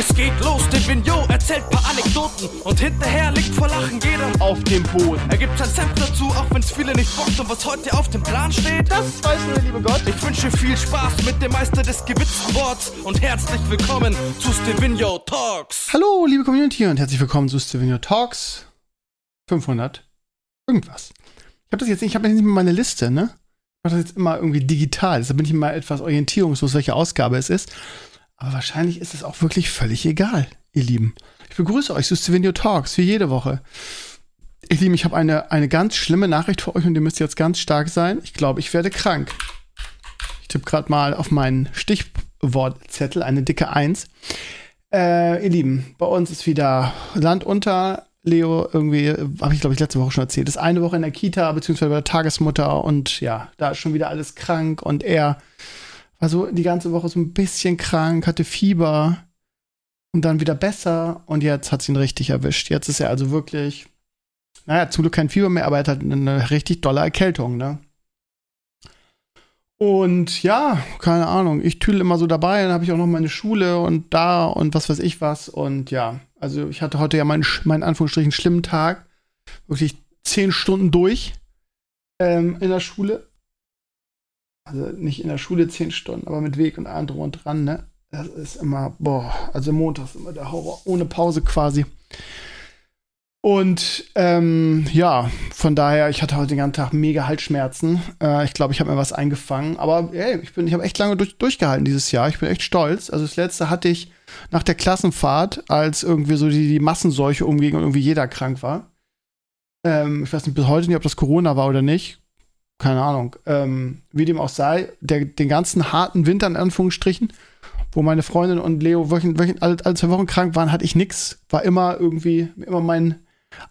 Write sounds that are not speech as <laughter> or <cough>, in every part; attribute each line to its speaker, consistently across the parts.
Speaker 1: Es geht los, der Vignot erzählt paar Anekdoten und hinterher liegt vor Lachen jeder
Speaker 2: auf dem Boden.
Speaker 1: Er gibt sein Senf dazu, auch wenn's viele nicht bockt und was heute auf dem Plan steht.
Speaker 2: Das weiß nur der liebe Gott.
Speaker 1: Ich wünsche viel Spaß mit dem Meister des gewitzten Worts und herzlich willkommen zu Stevino Talks.
Speaker 2: Hallo, liebe Community und herzlich willkommen zu Stevino Talks 500 irgendwas. Ich habe das jetzt nicht, ich habe jetzt nicht mehr meine Liste, ne? Ich mache das jetzt immer irgendwie digital. Deshalb bin ich immer etwas orientierungslos, welche Ausgabe es ist. Aber wahrscheinlich ist es auch wirklich völlig egal, ihr Lieben. Ich begrüße euch zu Stevenio Talks, wie jede Woche. Ihr Lieben, ich habe eine, eine ganz schlimme Nachricht für euch und ihr müsst jetzt ganz stark sein. Ich glaube, ich werde krank. Ich tippe gerade mal auf meinen Stichwortzettel eine dicke Eins. Äh, ihr Lieben, bei uns ist wieder Land unter. Leo irgendwie, habe ich glaube ich letzte Woche schon erzählt, ist eine Woche in der Kita, beziehungsweise bei der Tagesmutter und ja, da ist schon wieder alles krank und er war so die ganze Woche so ein bisschen krank, hatte Fieber und dann wieder besser und jetzt hat es ihn richtig erwischt. Jetzt ist er also wirklich, naja, zum Glück kein Fieber mehr, aber er hat halt eine richtig dolle Erkältung, ne? Und ja, keine Ahnung, ich tüdel immer so dabei, dann habe ich auch noch meine Schule und da und was weiß ich was und ja, also ich hatte heute ja meinen, meinen Anführungsstrichen schlimmen Tag, wirklich zehn Stunden durch ähm, in der Schule also nicht in der Schule zehn Stunden, aber mit Weg und allem drum und dran, ne? Das ist immer, boah, also Montag ist immer der Horror, ohne Pause quasi. Und ähm, ja, von daher, ich hatte heute den ganzen Tag mega Halsschmerzen. Äh, ich glaube, ich habe mir was eingefangen. Aber ey, ich, ich habe echt lange durch, durchgehalten dieses Jahr. Ich bin echt stolz. Also das letzte hatte ich nach der Klassenfahrt, als irgendwie so die, die Massenseuche umging und irgendwie jeder krank war. Ähm, ich weiß nicht bis heute nicht, ob das Corona war oder nicht keine Ahnung, ähm, wie dem auch sei, der, den ganzen harten Winter in Anführungsstrichen, wo meine Freundin und Leo wöchent, wöchent, alle, alle zwei Wochen krank waren, hatte ich nichts. War immer irgendwie, immer mein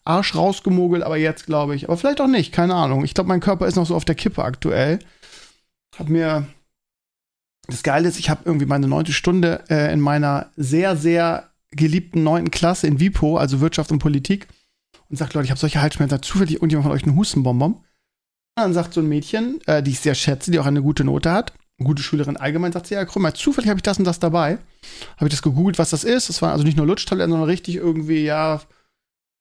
Speaker 2: Arsch rausgemogelt, aber jetzt glaube ich. Aber vielleicht auch nicht, keine Ahnung. Ich glaube, mein Körper ist noch so auf der Kippe aktuell. Hab mir. Das Geile ist, ich habe irgendwie meine neunte Stunde äh, in meiner sehr, sehr geliebten neunten Klasse in WIPO, also Wirtschaft und Politik, und sagt, Leute, ich habe solche Halsschmerzen, zufällig irgendjemand von euch einen Hustenbonbon. Dann sagt so ein Mädchen, äh, die ich sehr schätze, die auch eine gute Note hat, eine gute Schülerin allgemein, sagt sie, ja, mal, zufällig habe ich das und das dabei. Habe ich das gegoogelt, was das ist. Das waren also nicht nur Lutschtabletten, sondern richtig irgendwie, ja,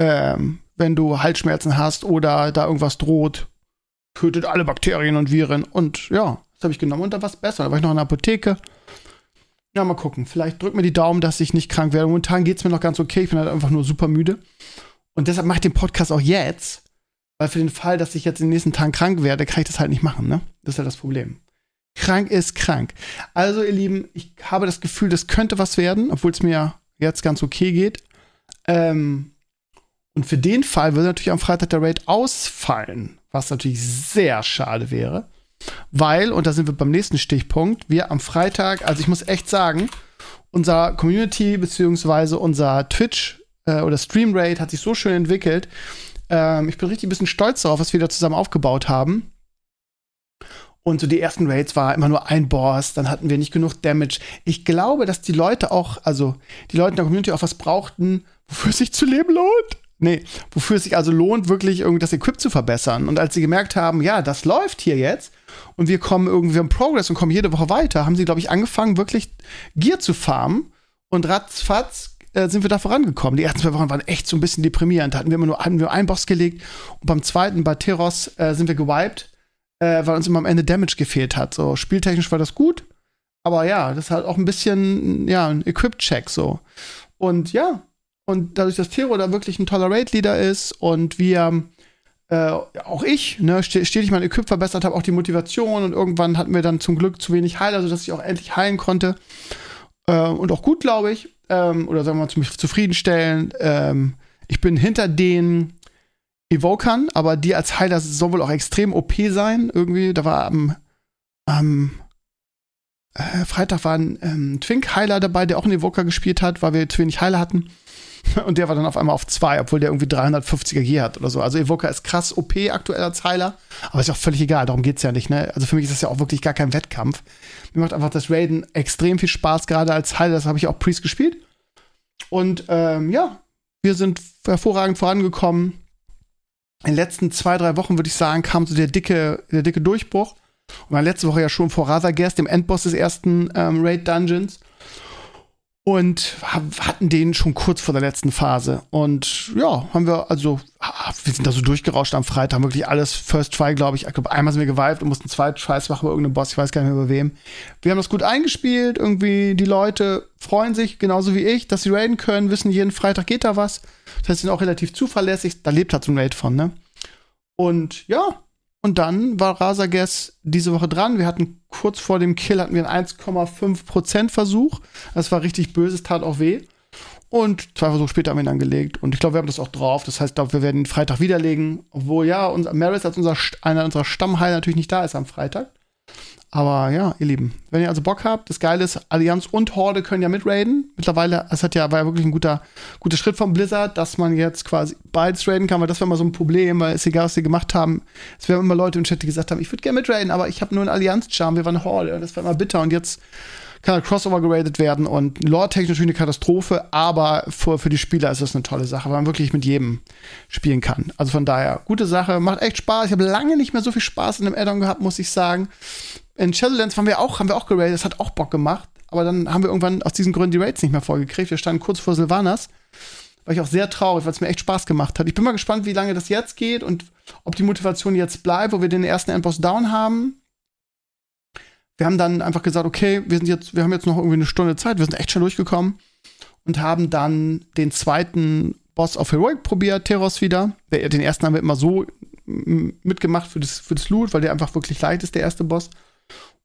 Speaker 2: ähm, wenn du Halsschmerzen hast oder da irgendwas droht, tötet alle Bakterien und Viren. Und ja, das habe ich genommen und da war es besser. Da war ich noch in der Apotheke. Ja, mal gucken. Vielleicht drückt mir die Daumen, dass ich nicht krank werde. Momentan geht es mir noch ganz okay. Ich bin halt einfach nur super müde. Und deshalb mache ich den Podcast auch jetzt, weil für den Fall, dass ich jetzt in den nächsten Tagen krank werde, kann ich das halt nicht machen, ne? Das ist halt das Problem. Krank ist krank. Also, ihr Lieben, ich habe das Gefühl, das könnte was werden, obwohl es mir jetzt ganz okay geht. Ähm, und für den Fall würde natürlich am Freitag der Raid ausfallen, was natürlich sehr schade wäre. Weil, und da sind wir beim nächsten Stichpunkt, wir am Freitag, also ich muss echt sagen, unser Community beziehungsweise unser Twitch äh, oder Stream Raid hat sich so schön entwickelt, ähm, ich bin richtig ein bisschen stolz darauf, was wir da zusammen aufgebaut haben. Und so die ersten Raids war immer nur ein Boss, dann hatten wir nicht genug Damage. Ich glaube, dass die Leute auch, also die Leute in der Community auch was brauchten, wofür es sich zu leben lohnt. Nee, wofür es sich also lohnt, wirklich irgendwie das Equip zu verbessern. Und als sie gemerkt haben, ja, das läuft hier jetzt und wir kommen irgendwie im Progress und kommen jede Woche weiter, haben sie, glaube ich, angefangen, wirklich Gear zu farmen und ratzfatz äh, sind wir da vorangekommen. Die ersten zwei Wochen waren echt so ein bisschen deprimierend. Da hatten wir immer nur hatten wir einen Boss gelegt und beim zweiten, bei Teros, äh, sind wir gewiped, äh, weil uns immer am Ende Damage gefehlt hat. So, spieltechnisch war das gut, aber ja, das ist halt auch ein bisschen, ja, ein Equip-Check so. Und ja, und dadurch, dass Tero da wirklich ein toller Raid-Leader ist und wir äh, auch ich, ne, stetig mein Equip verbessert habe, auch die Motivation und irgendwann hatten wir dann zum Glück zu wenig Heil, also dass ich auch endlich heilen konnte. Äh, und auch gut, glaube ich ähm, oder sagen wir mal mich zufriedenstellen. Ähm, ich bin hinter den Evokern, aber die als Heiler soll wohl auch extrem OP sein. Irgendwie, da war am, am äh, Freitag war ein ähm, Twink-Heiler dabei, der auch einen Evoker gespielt hat, weil wir zu wenig Heiler hatten. <laughs> Und der war dann auf einmal auf zwei, obwohl der irgendwie 350er G hat oder so. Also Evoker ist krass OP aktuell als Heiler, aber ist auch völlig egal, darum geht's ja nicht, ne? Also für mich ist das ja auch wirklich gar kein Wettkampf. Mir macht einfach das Raiden extrem viel Spaß, gerade als Heiler, das habe ich auch Priest gespielt. Und ähm, ja, wir sind hervorragend vorangekommen. In den letzten zwei, drei Wochen, würde ich sagen, kam so der dicke, der dicke Durchbruch. Und war letzte Woche ja schon vor Razagast, dem Endboss des ersten ähm, Raid Dungeons. Und hatten den schon kurz vor der letzten Phase. Und ja, haben wir also, wir sind da so durchgerauscht am Freitag, wirklich alles First Try, glaube ich. Ich glaube, einmal sind wir geweibt und mussten zweiten Scheiß machen bei irgendeinem Boss, ich weiß gar nicht mehr über wem. Wir haben das gut eingespielt, irgendwie die Leute freuen sich, genauso wie ich, dass sie raiden können, wissen, jeden Freitag geht da was. Das heißt, sie sind auch relativ zuverlässig, da lebt halt so ein Raid von, ne? Und ja, und dann war Rasages diese Woche dran. Wir hatten kurz vor dem Kill hatten wir einen 1,5% Versuch. Das war richtig böse, es tat auch weh. Und zwei Versuche später haben wir ihn dann gelegt. Und ich glaube, wir haben das auch drauf. Das heißt, ich glaube, wir werden ihn Freitag widerlegen. Obwohl, ja, unser Maris als unser, einer unserer Stammheiler natürlich nicht da ist am Freitag. Aber ja, ihr Lieben, wenn ihr also Bock habt, das Geile ist, Allianz und Horde können ja mitraiden. Mittlerweile, es hat ja, war ja wirklich ein guter, guter Schritt vom Blizzard, dass man jetzt quasi beides raiden kann, weil das war immer so ein Problem, weil es egal, was sie gemacht haben. Es wären immer Leute im Chat, die gesagt haben, ich würde gerne mitraiden, aber ich habe nur einen Allianz-Charme, wir waren Horde und das war immer bitter und jetzt kann halt Crossover geradet werden und lore-technisch eine Katastrophe, aber für, für die Spieler ist das eine tolle Sache, weil man wirklich mit jedem spielen kann. Also von daher, gute Sache, macht echt Spaß. Ich habe lange nicht mehr so viel Spaß in einem Addon gehabt, muss ich sagen. In Shadowlands haben wir auch, haben wir auch geradet, das hat auch Bock gemacht. Aber dann haben wir irgendwann aus diesen Gründen die Raids nicht mehr vorgekriegt. Wir standen kurz vor Sylvanas. War ich auch sehr traurig, weil es mir echt Spaß gemacht hat. Ich bin mal gespannt, wie lange das jetzt geht und ob die Motivation jetzt bleibt, wo wir den ersten Endboss down haben. Wir haben dann einfach gesagt, okay, wir sind jetzt, wir haben jetzt noch irgendwie eine Stunde Zeit, wir sind echt schon durchgekommen und haben dann den zweiten Boss auf Heroic probiert, Teros wieder. Den ersten haben wir immer so mitgemacht für das, für das Loot, weil der einfach wirklich leicht ist, der erste Boss.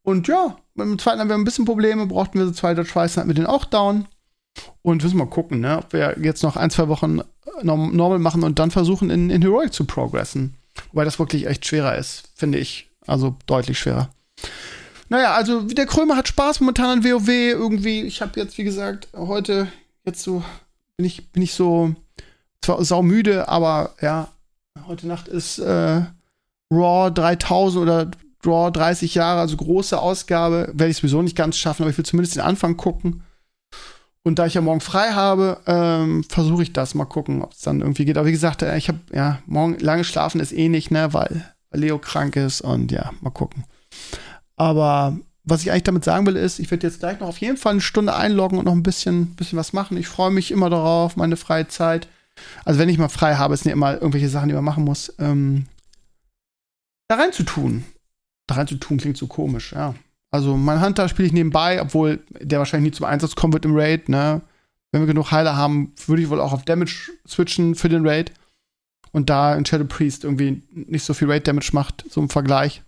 Speaker 2: Und ja, beim zweiten haben wir ein bisschen Probleme, brauchten wir so zwei Dodge Tries, hatten wir den auch down. Und müssen mal gucken, ne, ob wir jetzt noch ein, zwei Wochen äh, normal machen und dann versuchen, in, in Heroic zu progressen. Wobei das wirklich echt schwerer ist, finde ich. Also deutlich schwerer. Naja, also der Krömer hat Spaß momentan an WoW irgendwie. Ich habe jetzt, wie gesagt, heute jetzt so bin ich, bin ich so zwar saumüde, aber ja, heute Nacht ist äh, Raw 3000 oder Draw 30 Jahre, also große Ausgabe. Werde ich sowieso nicht ganz schaffen, aber ich will zumindest den Anfang gucken. Und da ich ja morgen frei habe, ähm, versuche ich das mal gucken, ob es dann irgendwie geht. Aber wie gesagt, äh, ich habe ja morgen lange schlafen ist eh nicht, ne, weil, weil Leo krank ist und ja, mal gucken. Aber was ich eigentlich damit sagen will, ist, ich werde jetzt gleich noch auf jeden Fall eine Stunde einloggen und noch ein bisschen, bisschen was machen. Ich freue mich immer darauf, meine freie Zeit. Also wenn ich mal frei habe, sind ja immer irgendwelche Sachen, die man machen muss, ähm, da rein zu tun da rein zu tun, klingt so komisch, ja. Also mein Hunter spiele ich nebenbei, obwohl der wahrscheinlich nie zum Einsatz kommen wird im Raid, ne? Wenn wir genug Heiler haben, würde ich wohl auch auf Damage switchen für den Raid. Und da ein Shadow Priest irgendwie nicht so viel Raid Damage macht, so im Vergleich,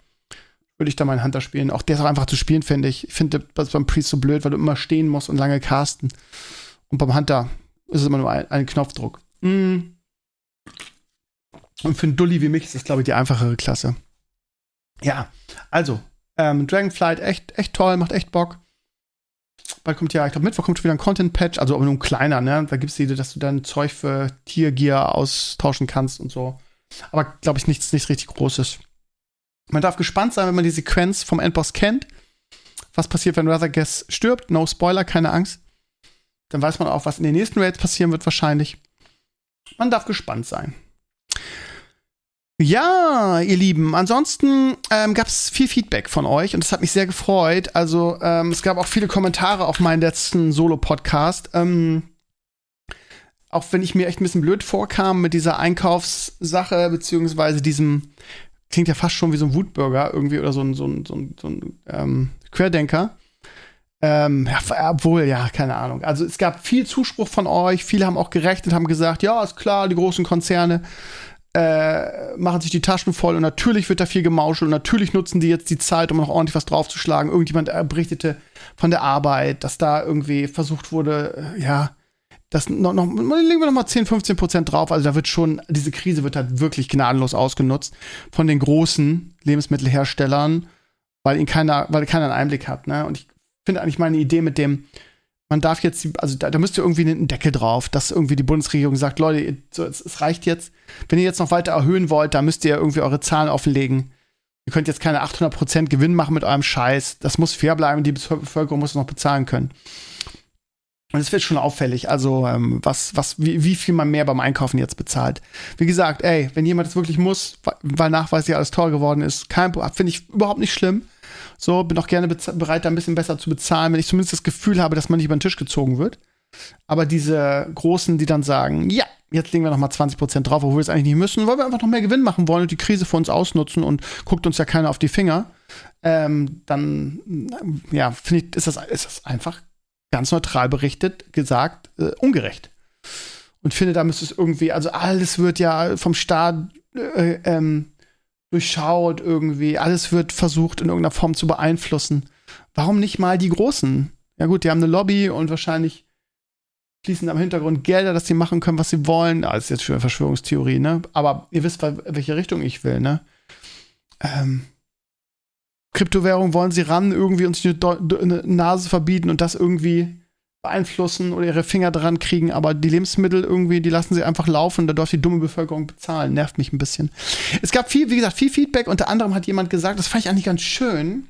Speaker 2: würde ich da meinen Hunter spielen. Auch der ist auch einfach zu spielen, finde ich. Ich finde das beim Priest so blöd, weil du immer stehen musst und lange casten. Und beim Hunter ist es immer nur ein, ein Knopfdruck. Mm. Und für einen Dulli wie mich ist das, glaube ich, die einfachere Klasse. Ja, also, ähm, Dragonflight echt, echt toll, macht echt Bock. Bald kommt ja, ich glaube, Mittwoch kommt schon wieder ein Content-Patch, also aber nur ein kleiner, ne? Da gibt es die, dass du dann Zeug für Tiergear austauschen kannst und so. Aber glaube ich, nichts, nichts richtig Großes. Man darf gespannt sein, wenn man die Sequenz vom Endboss kennt. Was passiert, wenn Rather Guess stirbt? No Spoiler, keine Angst. Dann weiß man auch, was in den nächsten Raids passieren wird, wahrscheinlich. Man darf gespannt sein. Ja, ihr Lieben, ansonsten ähm, gab es viel Feedback von euch und das hat mich sehr gefreut. Also ähm, es gab auch viele Kommentare auf meinen letzten Solo-Podcast. Ähm, auch wenn ich mir echt ein bisschen blöd vorkam mit dieser Einkaufssache, beziehungsweise diesem, klingt ja fast schon wie so ein Wutbürger irgendwie oder so ein, so ein, so ein, so ein ähm, Querdenker. Ähm, ja, obwohl, ja, keine Ahnung. Also es gab viel Zuspruch von euch. Viele haben auch gerechnet, haben gesagt, ja, ist klar, die großen Konzerne äh, machen sich die Taschen voll und natürlich wird da viel gemauschelt und natürlich nutzen die jetzt die Zeit, um noch ordentlich was draufzuschlagen. Irgendjemand berichtete von der Arbeit, dass da irgendwie versucht wurde, äh, ja, das noch, noch legen wir noch mal 10, 15 Prozent drauf. Also da wird schon, diese Krise wird halt wirklich gnadenlos ausgenutzt von den großen Lebensmittelherstellern, weil ihn keiner, weil keiner einen Einblick hat. Ne? Und ich finde eigentlich meine Idee mit dem, man darf jetzt, also da, da müsste irgendwie einen Deckel drauf, dass irgendwie die Bundesregierung sagt, Leute, so, es, es, reicht jetzt. Wenn ihr jetzt noch weiter erhöhen wollt, da müsst ihr irgendwie eure Zahlen offenlegen. Ihr könnt jetzt keine 800% Gewinn machen mit eurem Scheiß. Das muss fair bleiben, die Bevölkerung muss noch bezahlen können. Und es wird schon auffällig, also ähm, was, was, wie, wie viel man mehr beim Einkaufen jetzt bezahlt. Wie gesagt, ey, wenn jemand das wirklich muss, weil nachweislich alles teuer geworden ist, kein finde ich überhaupt nicht schlimm. So, bin auch gerne bereit, da ein bisschen besser zu bezahlen, wenn ich zumindest das Gefühl habe, dass man nicht über den Tisch gezogen wird. Aber diese Großen, die dann sagen, ja, jetzt legen wir noch mal 20% drauf, obwohl wir es eigentlich nicht müssen, weil wir einfach noch mehr Gewinn machen wollen und die Krise für uns ausnutzen und guckt uns ja keiner auf die Finger, ähm, dann, ja, finde ich, ist das, ist das einfach ganz neutral berichtet, gesagt, äh, ungerecht. Und finde, da müsste es irgendwie, also alles wird ja vom Staat äh, ähm, durchschaut irgendwie, alles wird versucht in irgendeiner Form zu beeinflussen. Warum nicht mal die Großen? Ja gut, die haben eine Lobby und wahrscheinlich fließen am Hintergrund Gelder, dass sie machen können, was sie wollen. Ah, das ist jetzt schon eine Verschwörungstheorie, ne? Aber ihr wisst, welche Richtung ich will, ne? Ähm, Kryptowährung wollen sie ran, irgendwie uns eine Nase verbieten und das irgendwie beeinflussen oder ihre Finger dran kriegen, aber die Lebensmittel irgendwie, die lassen sie einfach laufen, da darf die dumme Bevölkerung bezahlen. Nervt mich ein bisschen. Es gab viel, wie gesagt, viel Feedback. Unter anderem hat jemand gesagt, das fand ich eigentlich ganz schön.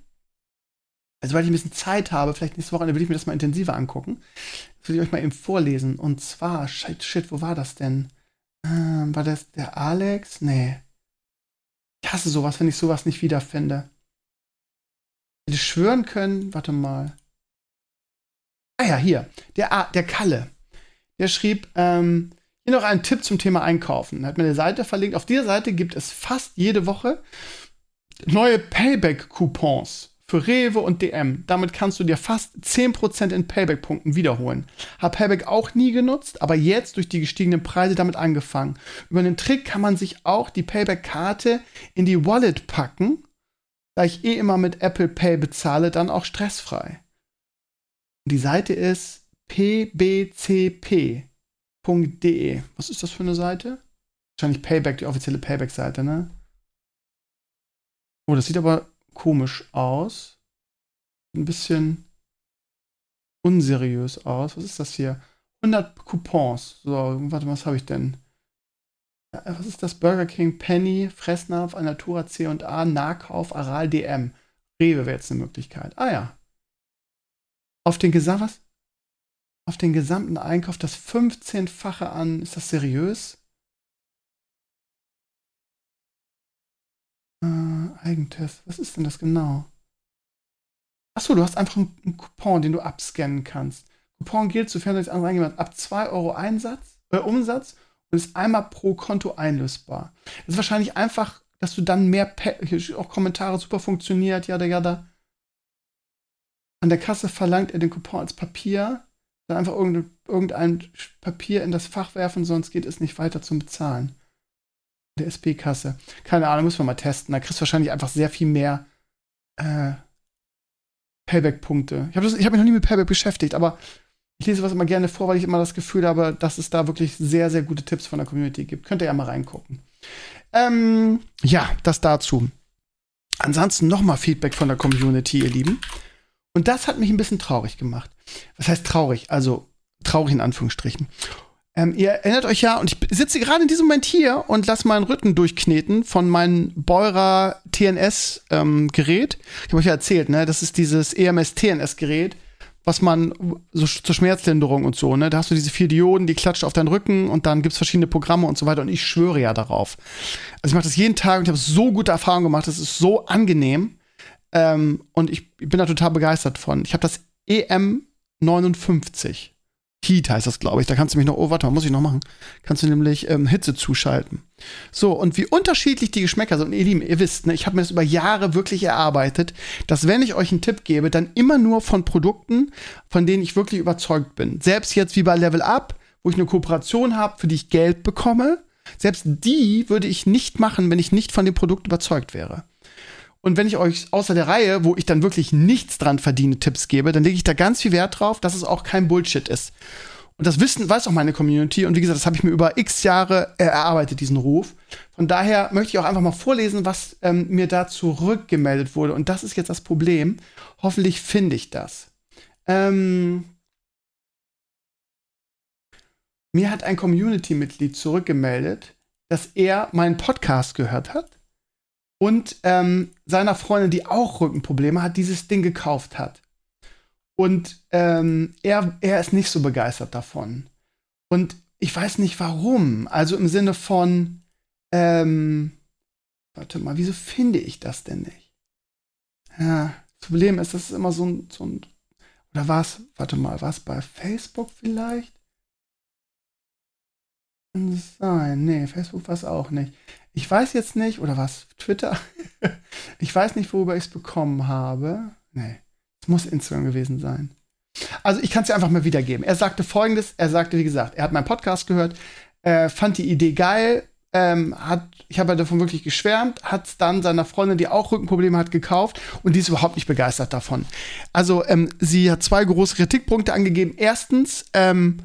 Speaker 2: Also, weil ich ein bisschen Zeit habe, vielleicht nächste Woche, will ich mir das mal intensiver angucken. Das will ich euch mal eben vorlesen. Und zwar, shit, shit wo war das denn? Ähm, war das der Alex? Nee. Ich hasse sowas, wenn ich sowas nicht wiederfinde hätte schwören können, warte mal. Ah ja, hier, der, der Kalle. Der schrieb, ähm, hier noch ein Tipp zum Thema Einkaufen. Er hat mir eine Seite verlinkt. Auf dieser Seite gibt es fast jede Woche neue Payback-Coupons für Rewe und DM. Damit kannst du dir fast 10% in Payback-Punkten wiederholen. Hab Payback auch nie genutzt, aber jetzt durch die gestiegenen Preise damit angefangen. Über den Trick kann man sich auch die Payback-Karte in die Wallet packen da ich eh immer mit Apple Pay bezahle, dann auch stressfrei. Die Seite ist pbcp.de. Was ist das für eine Seite? Wahrscheinlich Payback, die offizielle Payback-Seite, ne? Oh, das sieht aber komisch aus. Ein bisschen unseriös aus. Was ist das hier? 100 Coupons. So, warte, was habe ich denn? Was ist das? Burger King, Penny, Fressnapf, Alnatura, C&A, Nahkauf, Aral, DM. Rewe wäre jetzt eine Möglichkeit. Ah ja. Auf den Gesam was? Auf den gesamten Einkauf das 15-fache an. Ist das seriös? Äh, Eigentest. Was ist denn das genau? Achso, du hast einfach einen, Coupon, den du abscannen kannst. Coupon gilt, sofern du das andere eingemacht ab 2 Euro Einsatz, äh, Umsatz und ist einmal pro Konto einlösbar. Das ist wahrscheinlich einfach, dass du dann mehr, pa auch Kommentare super funktioniert, ja, jada. An der Kasse verlangt er den Coupon als Papier, dann einfach irgendein, irgendein Papier in das Fach werfen, sonst geht es nicht weiter zum Bezahlen. Der SP-Kasse. Keine Ahnung, müssen wir mal testen. Da kriegst du wahrscheinlich einfach sehr viel mehr äh, Payback-Punkte. Ich habe hab mich noch nie mit Payback beschäftigt, aber ich lese was immer gerne vor, weil ich immer das Gefühl habe, dass es da wirklich sehr, sehr gute Tipps von der Community gibt. Könnt ihr ja mal reingucken. Ähm, ja, das dazu. Ansonsten nochmal Feedback von der Community, ihr Lieben. Und das hat mich ein bisschen traurig gemacht. Was heißt traurig? Also traurig in Anführungsstrichen. Ähm, ihr erinnert euch ja, und ich sitze gerade in diesem Moment hier und lasse meinen Rücken durchkneten von meinem Beurer TNS-Gerät. Ähm, ich habe euch ja erzählt, ne? Das ist dieses EMS-TNS-Gerät, was man so zur Schmerzlinderung und so, ne? Da hast du diese vier Dioden, die klatschen auf deinen Rücken und dann gibt's verschiedene Programme und so weiter und ich schwöre ja darauf. Also ich mache das jeden Tag und ich habe so gute Erfahrungen gemacht, das ist so angenehm ähm, und ich bin da total begeistert von. Ich habe das EM 59 Heat heißt das, glaube ich. Da kannst du mich noch, oh, warte mal, muss ich noch machen. Kannst du nämlich ähm, Hitze zuschalten. So, und wie unterschiedlich die Geschmäcker sind. Und ihr Lieben, ihr wisst, ne, ich habe mir das über Jahre wirklich erarbeitet, dass wenn ich euch einen Tipp gebe, dann immer nur von Produkten, von denen ich wirklich überzeugt bin. Selbst jetzt wie bei Level Up, wo ich eine Kooperation habe, für die ich Geld bekomme, selbst die würde ich nicht machen, wenn ich nicht von dem Produkt überzeugt wäre. Und wenn ich euch außer der Reihe, wo ich dann wirklich nichts dran verdiene, Tipps gebe, dann lege ich da ganz viel Wert drauf, dass es auch kein Bullshit ist. Und das wissen, weiß auch meine Community. Und wie gesagt, das habe ich mir über x Jahre erarbeitet, diesen Ruf. Von daher möchte ich auch einfach mal vorlesen, was ähm, mir da zurückgemeldet wurde. Und das ist jetzt das Problem. Hoffentlich finde ich das. Ähm, mir hat ein Community-Mitglied zurückgemeldet, dass er meinen Podcast gehört hat und ähm, seiner Freundin, die auch Rückenprobleme hat, dieses Ding gekauft hat. Und ähm, er, er ist nicht so begeistert davon. Und ich weiß nicht warum. Also im Sinne von, ähm, warte mal, wieso finde ich das denn nicht? Ja, das Problem ist, das ist immer so ein, so ein oder war es, warte mal, war es bei Facebook vielleicht? Kann sein. Nee, Facebook war es auch nicht. Ich weiß jetzt nicht, oder was? Twitter? <laughs> ich weiß nicht, worüber ich es bekommen habe. Nee, es muss Instagram gewesen sein. Also ich kann es dir einfach mal wiedergeben. Er sagte folgendes, er sagte, wie gesagt, er hat meinen Podcast gehört, äh, fand die Idee geil, ähm, hat, ich habe davon wirklich geschwärmt, hat es dann seiner Freundin, die auch Rückenprobleme hat, gekauft und die ist überhaupt nicht begeistert davon. Also ähm, sie hat zwei große Kritikpunkte angegeben. Erstens, ähm,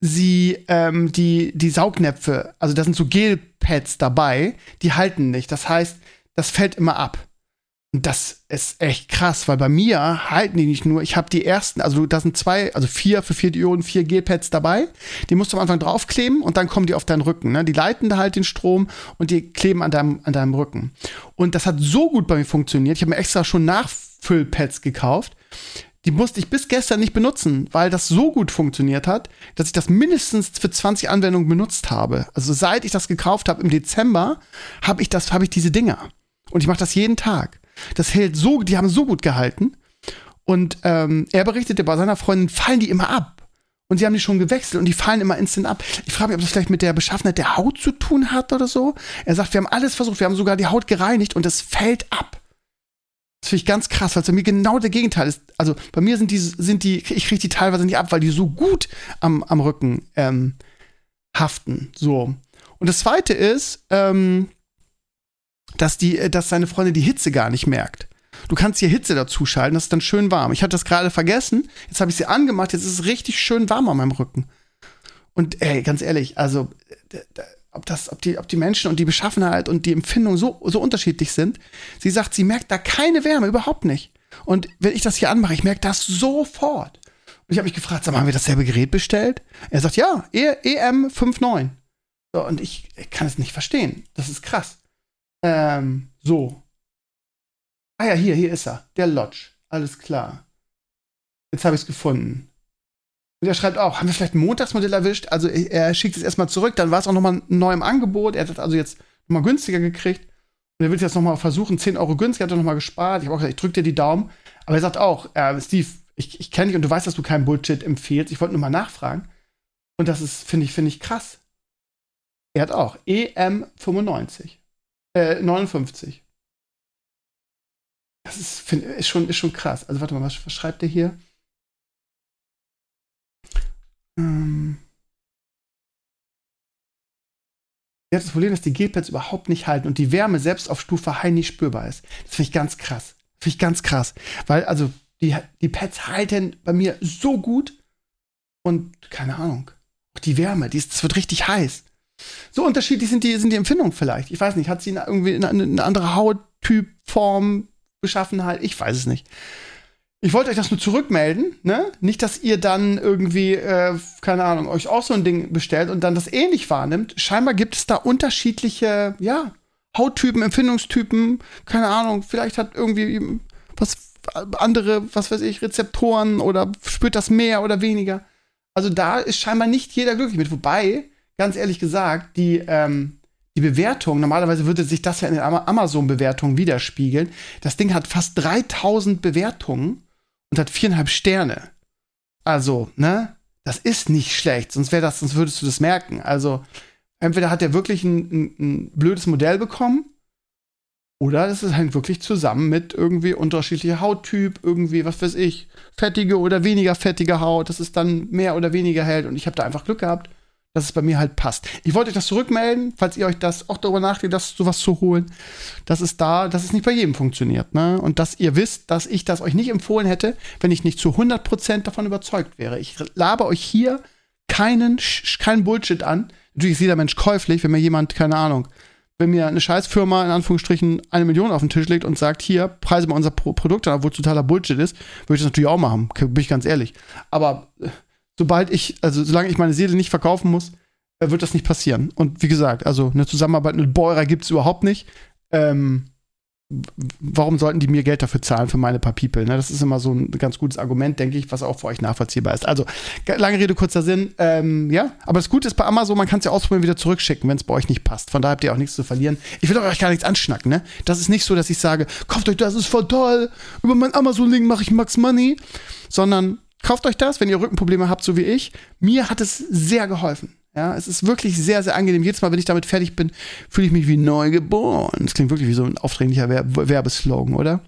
Speaker 2: sie ähm, die die Saugnäpfe, also da sind so Gelpads dabei, die halten nicht. Das heißt, das fällt immer ab. Und das ist echt krass, weil bei mir halten die nicht nur. Ich habe die ersten, also da sind zwei, also vier für vier Dioden, vier Gelpads dabei. Die musst du am Anfang draufkleben und dann kommen die auf deinen Rücken. Ne? Die leiten da halt den Strom und die kleben an deinem, an deinem Rücken. Und das hat so gut bei mir funktioniert. Ich habe mir extra schon Nachfüllpads gekauft. Die musste ich bis gestern nicht benutzen, weil das so gut funktioniert hat, dass ich das mindestens für 20 Anwendungen benutzt habe. Also seit ich das gekauft habe im Dezember, habe ich das, habe ich diese Dinger. Und ich mache das jeden Tag. Das hält so, die haben so gut gehalten. Und ähm, er berichtete, bei seiner Freundin fallen die immer ab. Und sie haben die schon gewechselt und die fallen immer instant ab. Ich frage mich, ob das vielleicht mit der Beschaffenheit der Haut zu tun hat oder so. Er sagt, wir haben alles versucht, wir haben sogar die Haut gereinigt und es fällt ab. Das finde ich ganz krass, weil es bei mir genau der Gegenteil ist. Also bei mir sind die, sind die, ich kriege die teilweise nicht ab, weil die so gut am, am Rücken ähm, haften. So. Und das zweite ist, ähm, dass, die, äh, dass seine Freundin die Hitze gar nicht merkt. Du kannst hier Hitze dazu schalten, das ist dann schön warm. Ich hatte das gerade vergessen, jetzt habe ich sie angemacht, jetzt ist es richtig schön warm an meinem Rücken. Und ey, ganz ehrlich, also ob das, ob die, ob die Menschen und die Beschaffenheit und die Empfindung so, so unterschiedlich sind. Sie sagt, sie merkt da keine Wärme, überhaupt nicht. Und wenn ich das hier anmache, ich merke das sofort. Und ich habe mich gefragt, sag mal, haben wir dasselbe Gerät bestellt? Er sagt, ja, EM59. So, und ich, ich kann es nicht verstehen. Das ist krass. Ähm, so. Ah ja, hier, hier ist er. Der Lodge. Alles klar. Jetzt habe ich es gefunden. Und er schreibt auch, haben wir vielleicht ein Montagsmodell erwischt? Also er schickt es erstmal zurück, dann war es auch nochmal ein neues Angebot. Er hat es also jetzt nochmal günstiger gekriegt. Und er will jetzt nochmal versuchen, 10 Euro günstiger, hat er nochmal gespart. Ich habe auch gesagt, ich drücke dir die Daumen. Aber er sagt auch, äh, Steve, ich, ich kenne dich und du weißt, dass du keinen Bullshit empfehlst. Ich wollte nur mal nachfragen. Und das ist, finde ich, finde ich krass. Er hat auch EM95. Äh, 59. Das ist, find, ist, schon, ist schon krass. Also warte mal, was, was schreibt der hier? Ähm. Ja, das Problem, dass die G-Pads überhaupt nicht halten und die Wärme selbst auf Stufe High nicht spürbar ist. Das finde ich ganz krass. Finde ich ganz krass. Weil, also, die, die Pads halten bei mir so gut und keine Ahnung. Auch die Wärme, die ist, das wird richtig heiß. So unterschiedlich sind die, sind die Empfindungen vielleicht. Ich weiß nicht, hat sie irgendwie eine, eine andere Hauttyp, Form, Beschaffenheit? Ich weiß es nicht. Ich wollte euch das nur zurückmelden, ne? Nicht, dass ihr dann irgendwie, äh, keine Ahnung, euch auch so ein Ding bestellt und dann das ähnlich wahrnimmt. Scheinbar gibt es da unterschiedliche, ja, Hauttypen, Empfindungstypen, keine Ahnung, vielleicht hat irgendwie was andere, was weiß ich, Rezeptoren oder spürt das mehr oder weniger. Also da ist scheinbar nicht jeder glücklich mit. Wobei, ganz ehrlich gesagt, die, ähm, die Bewertung, normalerweise würde sich das ja in den Amazon-Bewertungen widerspiegeln. Das Ding hat fast 3000 Bewertungen und hat viereinhalb Sterne. Also, ne? Das ist nicht schlecht, sonst wäre das, sonst würdest du das merken. Also, entweder hat er wirklich ein, ein, ein blödes Modell bekommen, oder das ist halt wirklich zusammen mit irgendwie unterschiedlicher Hauttyp, irgendwie, was weiß ich, fettige oder weniger fettige Haut, dass es dann mehr oder weniger hält. Und ich habe da einfach Glück gehabt dass es bei mir halt passt. Ich wollte euch das zurückmelden, falls ihr euch das auch darüber nachdenkt, das sowas zu holen, dass es da, dass es nicht bei jedem funktioniert, ne? Und dass ihr wisst, dass ich das euch nicht empfohlen hätte, wenn ich nicht zu 100% davon überzeugt wäre. Ich labe euch hier keinen, keinen Bullshit an. Natürlich ist jeder Mensch käuflich, wenn mir jemand, keine Ahnung, wenn mir eine Scheißfirma in Anführungsstrichen eine Million auf den Tisch legt und sagt, hier, preise mal unser Pro Produkt an, obwohl es totaler Bullshit ist, würde ich das natürlich auch machen, bin ich ganz ehrlich. Aber äh, sobald ich, also solange ich meine Seele nicht verkaufen muss, äh, wird das nicht passieren. Und wie gesagt, also eine Zusammenarbeit mit Beurer gibt es überhaupt nicht. Ähm, warum sollten die mir Geld dafür zahlen für meine paar People? Ne? Das ist immer so ein ganz gutes Argument, denke ich, was auch für euch nachvollziehbar ist. Also, lange Rede, kurzer Sinn. Ähm, ja, aber das Gute ist bei Amazon, man kann es ja ausprobieren, wieder zurückschicken, wenn es bei euch nicht passt. Von daher habt ihr auch nichts zu verlieren. Ich will euch gar nichts anschnacken, ne? Das ist nicht so, dass ich sage, kauft euch das, ist voll toll. Über mein Amazon-Link mache ich Max Money. Sondern kauft euch das, wenn ihr Rückenprobleme habt, so wie ich. Mir hat es sehr geholfen. Ja, es ist wirklich sehr, sehr angenehm. Jedes Mal, wenn ich damit fertig bin, fühle ich mich wie neu geboren. Das klingt wirklich wie so ein aufdringlicher Werbeslogan, oder?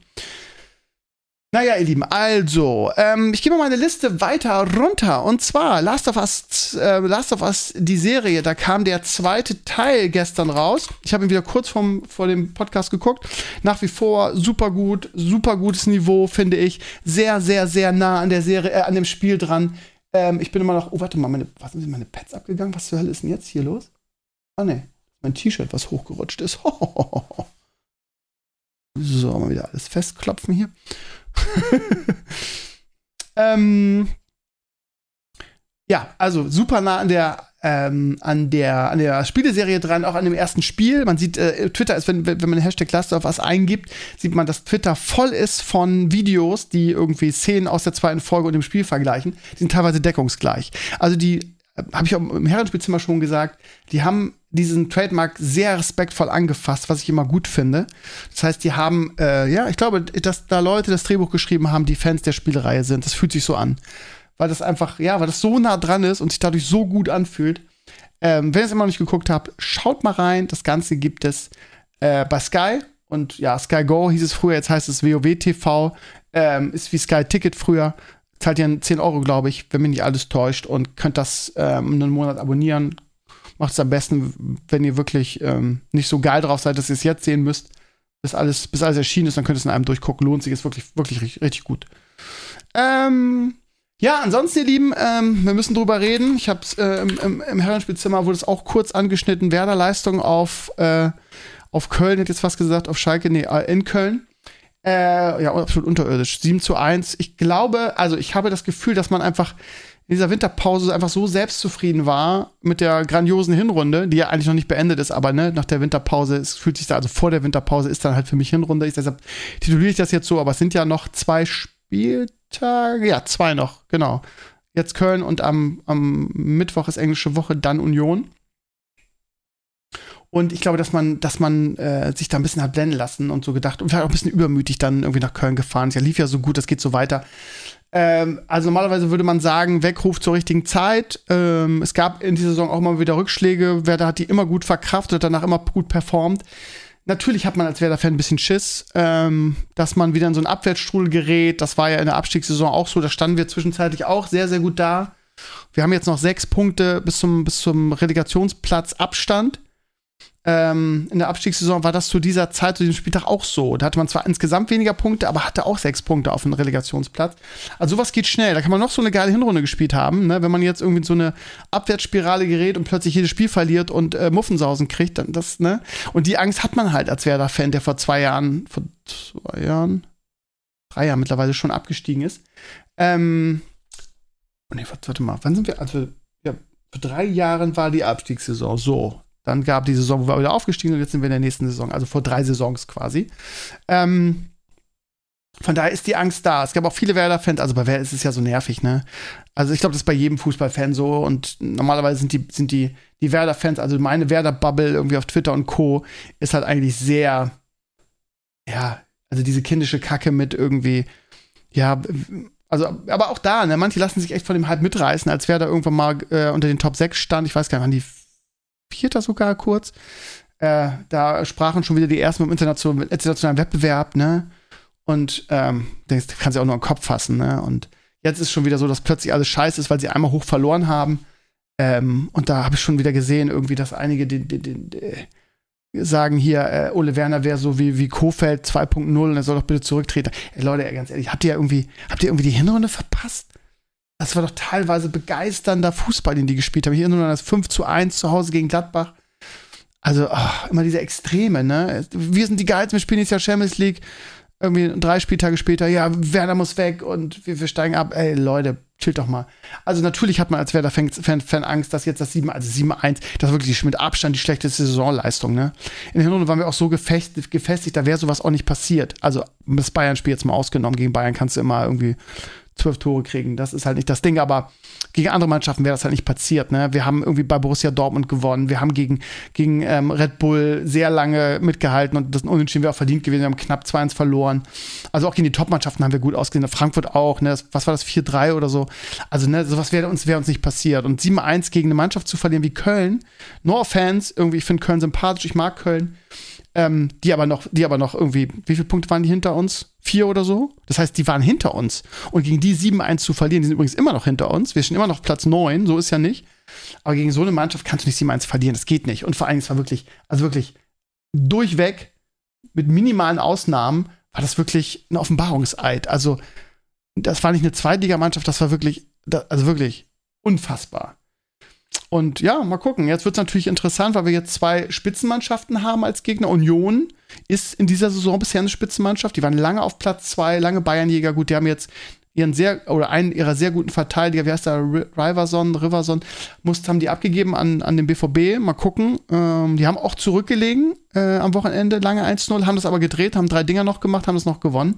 Speaker 2: Naja, ihr Lieben, also, ähm, ich gehe mal meine Liste weiter runter. Und zwar Last of Us, äh, Last of Us, die Serie, da kam der zweite Teil gestern raus. Ich habe ihn wieder kurz vom, vor dem Podcast geguckt. Nach wie vor super gut, super gutes Niveau, finde ich. Sehr, sehr, sehr nah an der Serie, äh, an dem Spiel dran. Ähm, ich bin immer noch, oh, warte mal, meine, was sind meine Pads abgegangen? Was zur Hölle ist denn jetzt hier los? Ah, ne, mein T-Shirt, was hochgerutscht ist. <laughs> so, mal wieder alles festklopfen hier. <laughs> ähm, ja, also super nah an der ähm, an der, an der Spieleserie dran, auch an dem ersten Spiel. Man sieht, äh, Twitter ist, wenn, wenn man Hashtag Last of Us eingibt, sieht man, dass Twitter voll ist von Videos, die irgendwie Szenen aus der zweiten Folge und dem Spiel vergleichen. Die sind teilweise deckungsgleich. Also die, habe ich auch im Herrenspielzimmer schon gesagt, die haben diesen Trademark sehr respektvoll angefasst, was ich immer gut finde. Das heißt, die haben, äh, ja, ich glaube, dass da Leute das Drehbuch geschrieben haben, die Fans der Spielereihe sind. Das fühlt sich so an weil das einfach, ja, weil das so nah dran ist und sich dadurch so gut anfühlt. Ähm, wenn ihr es immer noch nicht geguckt habt, schaut mal rein. Das Ganze gibt es äh, bei Sky. Und ja, Sky Go hieß es früher, jetzt heißt es WoW TV. Ähm, ist wie Sky Ticket früher. Zahlt ihr 10 Euro, glaube ich, wenn mich nicht alles täuscht. Und könnt das ähm, einen Monat abonnieren. Macht es am besten, wenn ihr wirklich ähm, nicht so geil drauf seid, dass ihr es jetzt sehen müsst. Bis alles, bis alles erschienen ist, dann könnt ihr es in einem durchgucken. Lohnt sich, ist wirklich, wirklich richtig, richtig gut. Ähm, ja, ansonsten, ihr Lieben, ähm, wir müssen drüber reden. Ich habe äh, im, im, im Herrenspielzimmer wurde es auch kurz angeschnitten. Werder Leistung auf, äh, auf Köln, hätte jetzt fast gesagt, auf Schalke, nee, äh, in Köln. Äh, ja, absolut unterirdisch. 7 zu 1. Ich glaube, also ich habe das Gefühl, dass man einfach in dieser Winterpause einfach so selbstzufrieden war mit der grandiosen Hinrunde, die ja eigentlich noch nicht beendet ist, aber ne, nach der Winterpause, es fühlt sich da, also vor der Winterpause ist dann halt für mich Hinrunde. Ich, deshalb tituliere ich das jetzt so, aber es sind ja noch zwei Spiele Tage, ja, zwei noch, genau. Jetzt Köln und am, am Mittwoch ist englische Woche, dann Union. Und ich glaube, dass man, dass man äh, sich da ein bisschen hat blenden lassen und so gedacht und vielleicht auch ein bisschen übermütig dann irgendwie nach Köln gefahren ist. Ja, lief ja so gut, das geht so weiter. Ähm, also normalerweise würde man sagen, Weckruf zur richtigen Zeit. Ähm, es gab in dieser Saison auch mal wieder Rückschläge. Werder hat die immer gut verkraftet, danach immer gut performt. Natürlich hat man als Werder-Fan ein bisschen Schiss, ähm, dass man wieder in so einen Abwärtsstrudel gerät. Das war ja in der Abstiegssaison auch so. Da standen wir zwischenzeitlich auch sehr, sehr gut da. Wir haben jetzt noch sechs Punkte bis zum, bis zum Relegationsplatz Abstand ähm, in der Abstiegssaison war das zu dieser Zeit, zu diesem Spieltag auch so. Da hatte man zwar insgesamt weniger Punkte, aber hatte auch sechs Punkte auf dem Relegationsplatz. Also sowas geht schnell. Da kann man noch so eine geile Hinrunde gespielt haben. Ne? Wenn man jetzt irgendwie in so eine Abwärtsspirale gerät und plötzlich jedes Spiel verliert und äh, Muffensausen kriegt, dann das, ne? Und die Angst hat man halt als Werder-Fan, der vor zwei Jahren, vor zwei Jahren, drei Jahren mittlerweile schon abgestiegen ist. Ähm, oh nee, warte mal, wann sind wir? Also, ja, vor drei Jahren war die Abstiegssaison. So, dann gab die Saison, wo wir wieder aufgestiegen und jetzt sind wir in der nächsten Saison, also vor drei Saisons quasi. Ähm, von daher ist die Angst da. Es gab auch viele Werder-Fans, also bei Werder ist es ja so nervig, ne? Also ich glaube, das ist bei jedem Fußballfan so und normalerweise sind die, sind die, die Werder-Fans, also meine Werder-Bubble irgendwie auf Twitter und Co. ist halt eigentlich sehr, ja, also diese kindische Kacke mit irgendwie, ja, also, aber auch da, ne, manche lassen sich echt von dem Hype mitreißen, als Werder irgendwann mal äh, unter den Top 6 stand. Ich weiß gar nicht, wann die Vierter sogar kurz. Äh, da sprachen schon wieder die ersten im internationalen, internationalen Wettbewerb, ne? Und ähm, das kannst du auch nur im Kopf fassen, ne? Und jetzt ist schon wieder so, dass plötzlich alles scheiße ist, weil sie einmal hoch verloren haben. Ähm, und da habe ich schon wieder gesehen, irgendwie, dass einige die, die, die, sagen hier, äh, Ole Werner wäre so wie, wie Kofeld 2.0 und er soll doch bitte zurücktreten. Ey, Leute, ganz ehrlich, habt ihr irgendwie, habt ihr irgendwie die Hinrunde verpasst? Das war doch teilweise begeisternder Fußball, den die gespielt haben. Hier nur das 5 zu 1 zu Hause gegen Gladbach. Also oh, immer diese Extreme, ne? Wir sind die Geilsten, wir spielen jetzt ja Champions League. Irgendwie drei Spieltage später, ja, Werner muss weg und wir, wir steigen ab. Ey, Leute, chill doch mal. Also natürlich hat man als Werder-Fan Fan Angst, dass jetzt das 7, also 7-1, das ist wirklich mit Abstand die schlechteste Saisonleistung, ne? In der Hinrunde waren wir auch so gefestigt, gefestigt da wäre sowas auch nicht passiert. Also das Bayern-Spiel jetzt mal ausgenommen, gegen Bayern kannst du immer irgendwie zwölf Tore kriegen. Das ist halt nicht das Ding, aber gegen andere Mannschaften wäre das halt nicht passiert. Ne? Wir haben irgendwie bei Borussia Dortmund gewonnen. Wir haben gegen, gegen ähm, Red Bull sehr lange mitgehalten und das Unentschieden wäre auch verdient gewesen. Wir haben knapp 2-1 verloren. Also auch gegen die Top-Mannschaften haben wir gut ausgesehen. Frankfurt auch. Ne? Das, was war das? 4-3 oder so. Also ne, sowas wäre uns, wär uns nicht passiert. Und 7-1 gegen eine Mannschaft zu verlieren wie Köln. No offense. Irgendwie, ich finde Köln sympathisch. Ich mag Köln. Ähm, die aber noch, die aber noch irgendwie, wie viele Punkte waren die hinter uns? Vier oder so? Das heißt, die waren hinter uns. Und gegen die 7-1 zu verlieren, die sind übrigens immer noch hinter uns. Wir sind immer noch Platz 9, so ist ja nicht. Aber gegen so eine Mannschaft kannst du nicht 7-1 verlieren. Das geht nicht. Und vor allem, es war wirklich, also wirklich durchweg, mit minimalen Ausnahmen, war das wirklich ein Offenbarungseid. Also, das war nicht eine Zweitligamannschaft, das war wirklich, also wirklich unfassbar. Und ja, mal gucken. Jetzt wird es natürlich interessant, weil wir jetzt zwei Spitzenmannschaften haben als Gegner. Union ist in dieser Saison bisher eine Spitzenmannschaft. Die waren lange auf Platz zwei, lange Bayernjäger. Gut, die haben jetzt ihren sehr oder einen ihrer sehr guten Verteidiger, wie heißt der, Riverson, Riverson, mussten, haben die abgegeben an, an den BVB. Mal gucken. Ähm, die haben auch zurückgelegen äh, am Wochenende, lange 1-0, haben das aber gedreht, haben drei Dinger noch gemacht, haben das noch gewonnen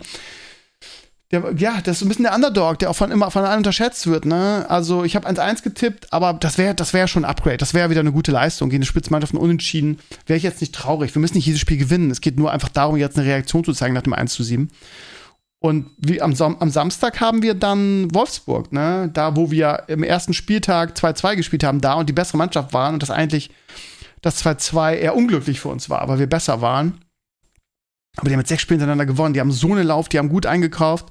Speaker 2: der, ja, das ist ein bisschen der Underdog, der auch von immer von allen unterschätzt wird. Ne? Also ich habe 1-1 getippt, aber das wäre das wär schon ein Upgrade. Das wäre wieder eine gute Leistung. Gegen eine Spitzmannschaft unentschieden wäre ich jetzt nicht traurig. Wir müssen nicht jedes Spiel gewinnen. Es geht nur einfach darum, jetzt eine Reaktion zu zeigen nach dem 1 zu 7. Und wie am, am Samstag haben wir dann Wolfsburg, ne? Da, wo wir im ersten Spieltag 2-2 gespielt haben, da und die bessere Mannschaft waren und das eigentlich das 2-2 eher unglücklich für uns war, weil wir besser waren. Aber die haben mit sechs Spielen hintereinander gewonnen. Die haben so einen Lauf, die haben gut eingekauft.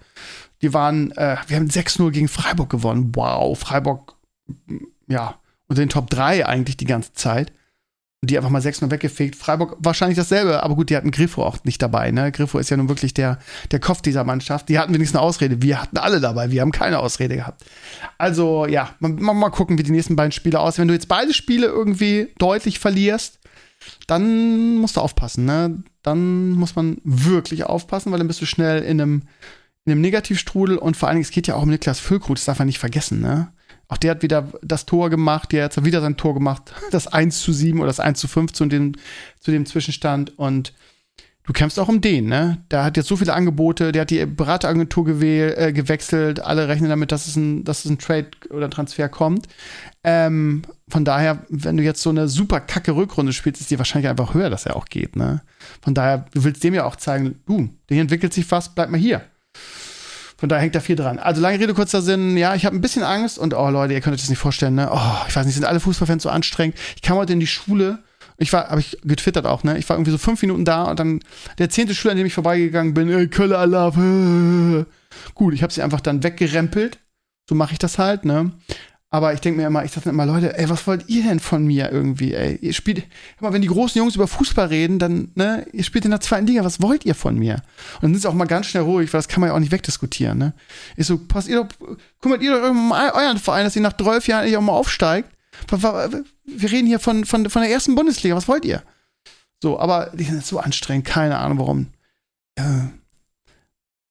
Speaker 2: Die waren, äh, wir haben 6-0 gegen Freiburg gewonnen. Wow, Freiburg, ja, unter den Top 3 eigentlich die ganze Zeit. Und die einfach mal 6-0 weggefegt. Freiburg wahrscheinlich dasselbe, aber gut, die hatten Griffo auch nicht dabei. Ne? Griffo ist ja nun wirklich der, der Kopf dieser Mannschaft. Die hatten wenigstens eine Ausrede. Wir hatten alle dabei. Wir haben keine Ausrede gehabt. Also, ja, mal, mal gucken, wie die nächsten beiden Spiele aussehen. Wenn du jetzt beide Spiele irgendwie deutlich verlierst, dann musst du aufpassen, ne? Dann muss man wirklich aufpassen, weil dann bist du schnell in einem, in einem Negativstrudel und vor allen Dingen, es geht ja auch um Niklas Füllkrug, das darf man nicht vergessen, ne? Auch der hat wieder das Tor gemacht, der hat wieder sein Tor gemacht, <laughs> das 1 zu 7 oder das 1 zu 5 zu dem, zu dem Zwischenstand und du kämpfst auch um den, ne? Der hat jetzt so viele Angebote, der hat die Berateragentur äh, gewechselt, alle rechnen damit, dass es ein, dass es ein Trade oder Transfer kommt. Ähm, von daher, wenn du jetzt so eine super kacke Rückrunde spielst, ist die wahrscheinlich einfach höher, dass er auch geht, ne? Von daher, du willst dem ja auch zeigen, du, der hier entwickelt sich fast, bleib mal hier. Von daher hängt da viel dran. Also lange Rede, kurzer Sinn, ja, ich habe ein bisschen Angst und oh Leute, ihr könnt euch das nicht vorstellen, ne? Oh, ich weiß nicht, sind alle Fußballfans so anstrengend. Ich kam heute in die Schule ich war, habe ich getwittert auch, ne? Ich war irgendwie so fünf Minuten da und dann der zehnte Schüler, an dem ich vorbeigegangen bin, äh, Kölle Allah. <laughs> Gut, ich habe sie einfach dann weggerempelt. So mache ich das halt, ne? Aber ich denke mir immer, ich sage immer, Leute, ey, was wollt ihr denn von mir irgendwie, ey? Ihr spielt, immer wenn die großen Jungs über Fußball reden, dann, ne, ihr spielt in der zweiten Liga, was wollt ihr von mir? Und dann sind sie auch mal ganz schnell ruhig, weil das kann man ja auch nicht wegdiskutieren, ne? Ich so, passt ihr doch, kümmert ihr doch um euren Verein, dass ihr nach 12 Jahren nicht auch mal aufsteigt wir reden hier von, von, von der ersten Bundesliga, was wollt ihr? So, aber die sind so anstrengend, keine Ahnung warum. Äh,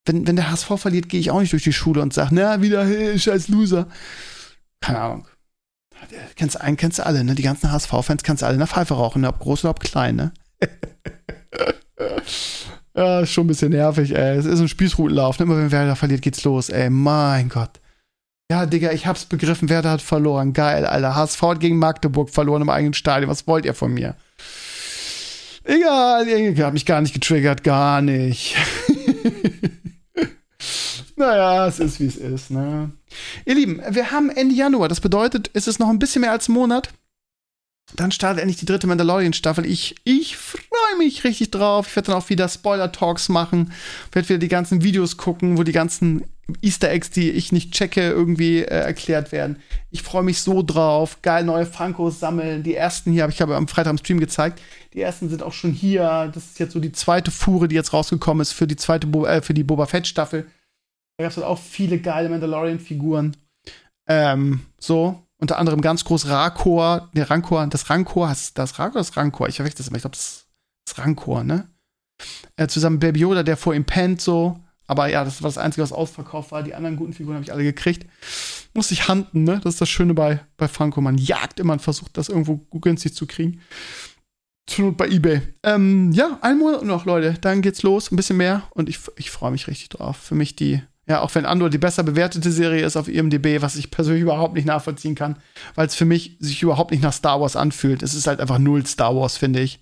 Speaker 2: wenn, wenn der HSV verliert, gehe ich auch nicht durch die Schule und sage, na, wieder, hey, scheiß Loser. Keine Ahnung. Kennst einen, kennst du alle, ne? Die ganzen HSV-Fans kennst du alle in der Pfeife rauchen, ne? ob groß oder ob klein, ne? <laughs> ja, ist schon ein bisschen nervig, ey. Es ist ein Spießrutenlauf. Ne? Immer wenn Werder verliert, geht's los, ey. Mein Gott. Ja, Digga, ich hab's begriffen, Werder hat verloren. Geil, Alter. HSV hat gegen Magdeburg verloren im eigenen Stadion. Was wollt ihr von mir? Egal, ihr habt mich gar nicht getriggert, gar nicht. <laughs> naja, es ist wie es ist, ne? Ihr Lieben, wir haben Ende Januar. Das bedeutet, es ist noch ein bisschen mehr als ein Monat. Dann startet endlich die dritte Mandalorian-Staffel. Ich, ich freue mich richtig drauf. Ich werde dann auch wieder Spoiler-Talks machen. Werde wieder die ganzen Videos gucken, wo die ganzen Easter Eggs, die ich nicht checke, irgendwie äh, erklärt werden. Ich freue mich so drauf. Geil, neue Funkos sammeln. Die ersten hier habe ich aber am Freitag im Stream gezeigt. Die ersten sind auch schon hier. Das ist jetzt so die zweite Fuhre, die jetzt rausgekommen ist für die zweite, Bo äh, für die Boba Fett-Staffel. Da gab es halt auch viele geile Mandalorian-Figuren. Ähm, so. Unter anderem ganz groß Rakor, der Rancor, das Rancor, das, das Rancor, das Rancor, ich verwechsel das immer, ich glaube, das, das Rancor, ne? Äh, zusammen Baby Yoda, der vor ihm pennt, so Aber ja, das war das Einzige, was ausverkauft war. Die anderen guten Figuren habe ich alle gekriegt. Muss ich handen, ne? Das ist das Schöne bei, bei Funko. Man jagt immer und versucht, das irgendwo günstig zu kriegen. Zur Not bei Ebay. Ähm, ja, ein Monat noch, Leute. Dann geht's los. Ein bisschen mehr. Und ich, ich freue mich richtig drauf. Für mich die, ja, auch wenn Andor die besser bewertete Serie ist auf IMDb, was ich persönlich überhaupt nicht nachvollziehen kann, weil es für mich sich überhaupt nicht nach Star Wars anfühlt. Es ist halt einfach null Star Wars, finde ich.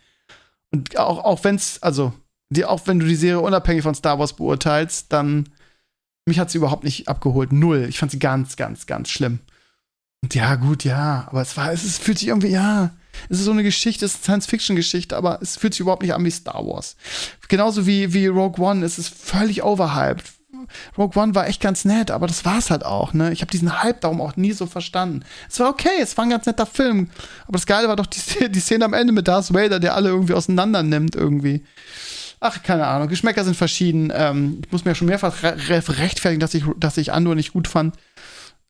Speaker 2: Und auch, auch wenn es, also, die, auch wenn du die Serie unabhängig von Star Wars beurteilst, dann mich hat sie überhaupt nicht abgeholt. Null. Ich fand sie ganz, ganz, ganz schlimm. Und ja, gut, ja, aber es war, es, es fühlt sich irgendwie, ja, es ist so eine Geschichte, es ist eine Science-Fiction-Geschichte, aber es fühlt sich überhaupt nicht an wie Star Wars. Genauso wie, wie Rogue One, es ist völlig overhyped. Rogue One war echt ganz nett, aber das war's halt auch, ne? Ich habe diesen Hype darum auch nie so verstanden. Es war okay, es war ein ganz netter Film, aber das Geile war doch die, die Szene am Ende mit Darth Vader, der alle irgendwie auseinander nimmt irgendwie. Ach, keine Ahnung. Geschmäcker sind verschieden. Ähm, ich muss mir ja schon mehrfach re rechtfertigen, dass ich, dass ich Andor nicht gut fand.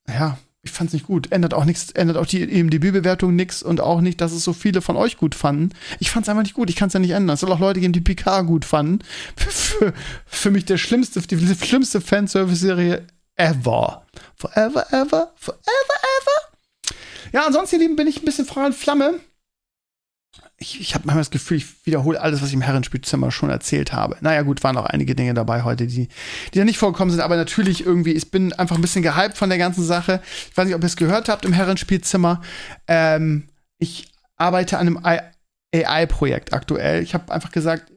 Speaker 2: Ja, ich fand's nicht gut. Ändert auch nichts, ändert auch die IMDb-Bewertung nichts und auch nicht, dass es so viele von euch gut fanden. Ich fand's einfach nicht gut. Ich kann's ja nicht ändern. Es soll auch Leute geben, die Picard gut fanden. Für, für, mich der schlimmste, die schlimmste Fanservice-Serie ever. Forever, ever, forever, ever. Ja, ansonsten, ihr Lieben, bin ich ein bisschen Frau und Flamme ich, ich habe manchmal das Gefühl, ich wiederhole alles, was ich im Herrenspielzimmer schon erzählt habe. Naja, gut, waren auch einige Dinge dabei heute, die, die da nicht vorgekommen sind, aber natürlich irgendwie, ich bin einfach ein bisschen gehypt von der ganzen Sache. Ich weiß nicht, ob ihr es gehört habt im Herrenspielzimmer. Ähm, ich arbeite an einem AI-Projekt aktuell. Ich habe einfach gesagt,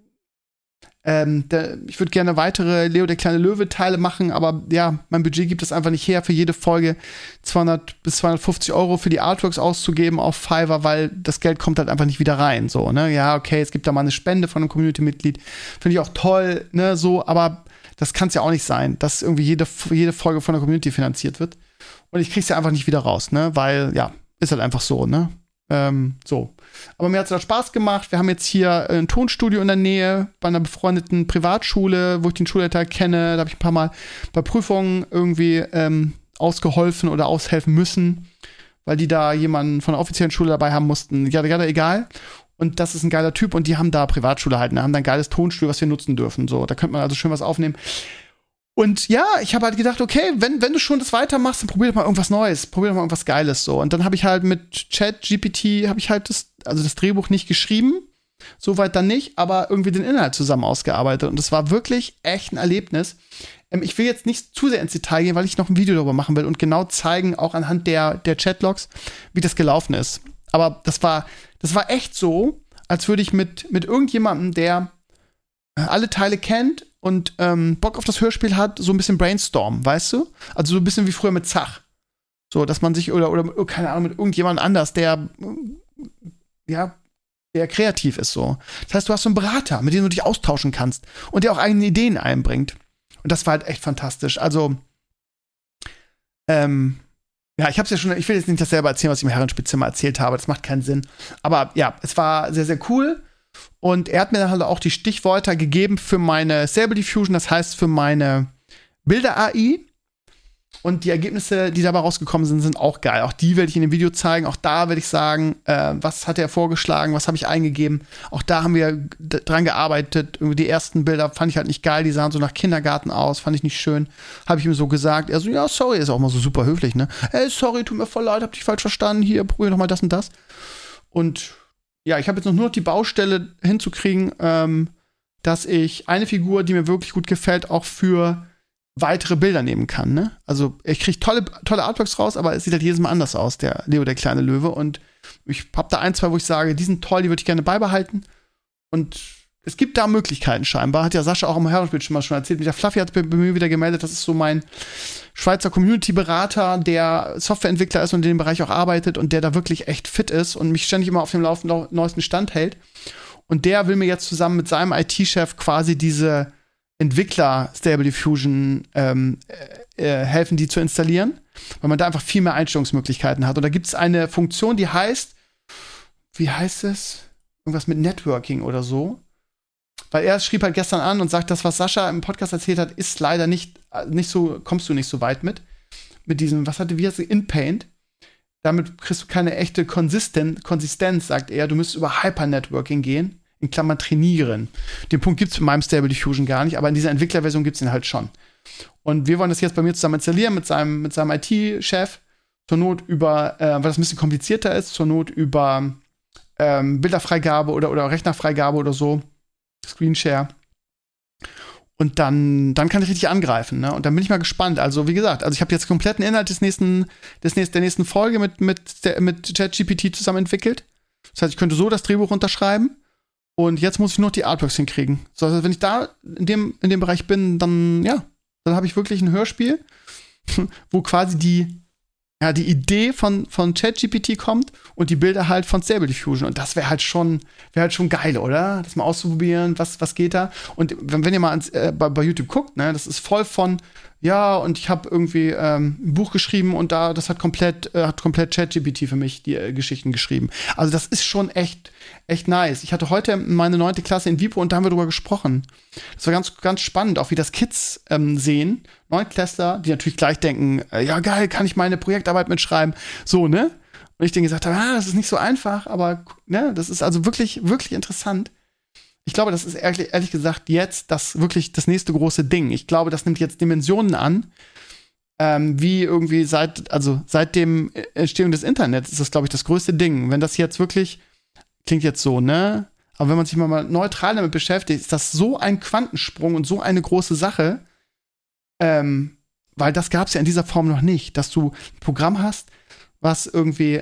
Speaker 2: ähm, der, ich würde gerne weitere Leo der kleine Löwe-Teile machen, aber ja, mein Budget gibt es einfach nicht her, für jede Folge 200 bis 250 Euro für die Artworks auszugeben auf Fiverr, weil das Geld kommt halt einfach nicht wieder rein. So, ne? Ja, okay, es gibt da mal eine Spende von einem Community-Mitglied. Finde ich auch toll, ne, so, aber das kann es ja auch nicht sein, dass irgendwie jede, jede Folge von der Community finanziert wird. Und ich krieg's ja einfach nicht wieder raus, ne? Weil, ja, ist halt einfach so, ne? Ähm, so. Aber mir hat es da Spaß gemacht. Wir haben jetzt hier ein Tonstudio in der Nähe bei einer befreundeten Privatschule, wo ich den Schulleiter kenne. Da habe ich ein paar Mal bei Prüfungen irgendwie ähm, ausgeholfen oder aushelfen müssen, weil die da jemanden von der offiziellen Schule dabei haben mussten. Ja, ja, egal. Und das ist ein geiler Typ und die haben da Privatschule halt, ne? haben da ein geiles Tonstudio, was wir nutzen dürfen. So, da könnte man also schön was aufnehmen. Und ja, ich habe halt gedacht, okay, wenn, wenn du schon das weitermachst, dann probier doch mal irgendwas Neues, probier doch mal irgendwas Geiles so. Und dann habe ich halt mit Chat GPT, habe ich halt das, also das Drehbuch nicht geschrieben, soweit dann nicht, aber irgendwie den Inhalt zusammen ausgearbeitet. Und es war wirklich echt ein Erlebnis. Ähm, ich will jetzt nicht zu sehr ins Detail gehen, weil ich noch ein Video darüber machen will und genau zeigen, auch anhand der, der Chatlogs, wie das gelaufen ist. Aber das war, das war echt so, als würde ich mit, mit irgendjemandem, der alle Teile kennt, und ähm, Bock auf das Hörspiel hat, so ein bisschen brainstorm, weißt du? Also so ein bisschen wie früher mit Zach. So, dass man sich, oder, oder oh, keine Ahnung, mit irgendjemand anders, der, ja, der kreativ ist so. Das heißt, du hast so einen Berater, mit dem du dich austauschen kannst und der auch eigene Ideen einbringt. Und das war halt echt fantastisch. Also, ähm, ja, ich hab's ja schon, ich will jetzt nicht das selber erzählen, was ich im Herrenspielzimmer erzählt habe, das macht keinen Sinn. Aber ja, es war sehr, sehr cool. Und er hat mir dann halt auch die Stichworte gegeben für meine Stable Diffusion, das heißt für meine Bilder-AI. Und die Ergebnisse, die dabei rausgekommen sind, sind auch geil. Auch die werde ich in dem Video zeigen. Auch da werde ich sagen, äh, was hat er vorgeschlagen, was habe ich eingegeben. Auch da haben wir dran gearbeitet. Irgendwie die ersten Bilder fand ich halt nicht geil. Die sahen so nach Kindergarten aus, fand ich nicht schön. Habe ich ihm so gesagt. Er so, ja, sorry, ist auch mal so super höflich, ne? Ey, sorry, tut mir voll leid, hab dich falsch verstanden. Hier, probier doch mal das und das. Und ja, ich habe jetzt noch nur noch die Baustelle hinzukriegen, ähm, dass ich eine Figur, die mir wirklich gut gefällt, auch für weitere Bilder nehmen kann. Ne? Also ich kriege tolle, tolle Artworks raus, aber es sieht halt jedes Mal anders aus, der Leo, der kleine Löwe. Und ich habe da ein, zwei, wo ich sage, die sind toll, die würde ich gerne beibehalten. Und es gibt da Möglichkeiten scheinbar. Hat ja Sascha auch im Herrenspiel schon mal schon erzählt. Mit der Fluffy hat bei mir wieder gemeldet, das ist so mein Schweizer Community-Berater, der Softwareentwickler ist und in dem Bereich auch arbeitet und der da wirklich echt fit ist und mich ständig immer auf dem laufenden neuesten Stand hält. Und der will mir jetzt zusammen mit seinem IT-Chef quasi diese Entwickler Stable Diffusion ähm, äh, äh, helfen, die zu installieren, weil man da einfach viel mehr Einstellungsmöglichkeiten hat. Und da gibt es eine Funktion, die heißt, wie heißt es? Irgendwas mit Networking oder so. Weil er schrieb halt gestern an und sagt, das, was Sascha im Podcast erzählt hat, ist leider nicht, nicht so, kommst du nicht so weit mit. Mit diesem, was hatte, heißt es, InPaint. Damit kriegst du keine echte Konsisten Konsistenz, sagt er. Du müsstest über Hypernetworking gehen. in Klammern trainieren. Den Punkt gibt es in meinem Stable Diffusion gar nicht, aber in dieser Entwicklerversion gibt es ihn halt schon. Und wir wollen das jetzt bei mir zusammen installieren mit seinem, mit seinem IT-Chef. Zur Not über, äh, weil das ein bisschen komplizierter ist, zur Not über ähm, Bilderfreigabe oder, oder Rechnerfreigabe oder so. Screenshare. Und dann, dann kann ich richtig angreifen. Ne? Und dann bin ich mal gespannt. Also, wie gesagt, also ich habe jetzt kompletten Inhalt des nächsten, des nächsten, der nächsten Folge mit, mit, mit ChatGPT zusammen entwickelt. Das heißt, ich könnte so das Drehbuch unterschreiben. Und jetzt muss ich nur die Artworks hinkriegen. So, also wenn ich da in dem, in dem Bereich bin, dann, ja, dann habe ich wirklich ein Hörspiel, <laughs> wo quasi die, ja, die Idee von, von ChatGPT kommt und die Bilder halt von Stable Diffusion. Und das wäre halt schon, wäre halt schon geil, oder? Das mal auszuprobieren, was, was geht da. Und wenn, wenn ihr mal ans, äh, bei, bei YouTube guckt, ne, das ist voll von, ja, und ich habe irgendwie ähm, ein Buch geschrieben und da, das hat komplett, äh, hat komplett ChatGPT für mich die äh, Geschichten geschrieben. Also das ist schon echt, echt nice. Ich hatte heute meine neunte Klasse in Vipo und da haben wir drüber gesprochen. Das war ganz, ganz spannend, auch wie das Kids ähm, sehen. Neunklässler, die natürlich gleich denken, äh, ja geil, kann ich meine Projektarbeit mitschreiben. So, ne? Und ich denen gesagt habe, ah, das ist nicht so einfach, aber ne, das ist also wirklich, wirklich interessant ich glaube, das ist ehrlich, ehrlich, gesagt jetzt das wirklich das nächste große Ding. Ich glaube, das nimmt jetzt Dimensionen an, ähm, wie irgendwie seit, also seit dem Entstehung des Internets ist das, glaube ich, das größte Ding. Wenn das jetzt wirklich, klingt jetzt so, ne? Aber wenn man sich mal neutral damit beschäftigt, ist das so ein Quantensprung und so eine große Sache, ähm, weil das gab es ja in dieser Form noch nicht, dass du ein Programm hast, was irgendwie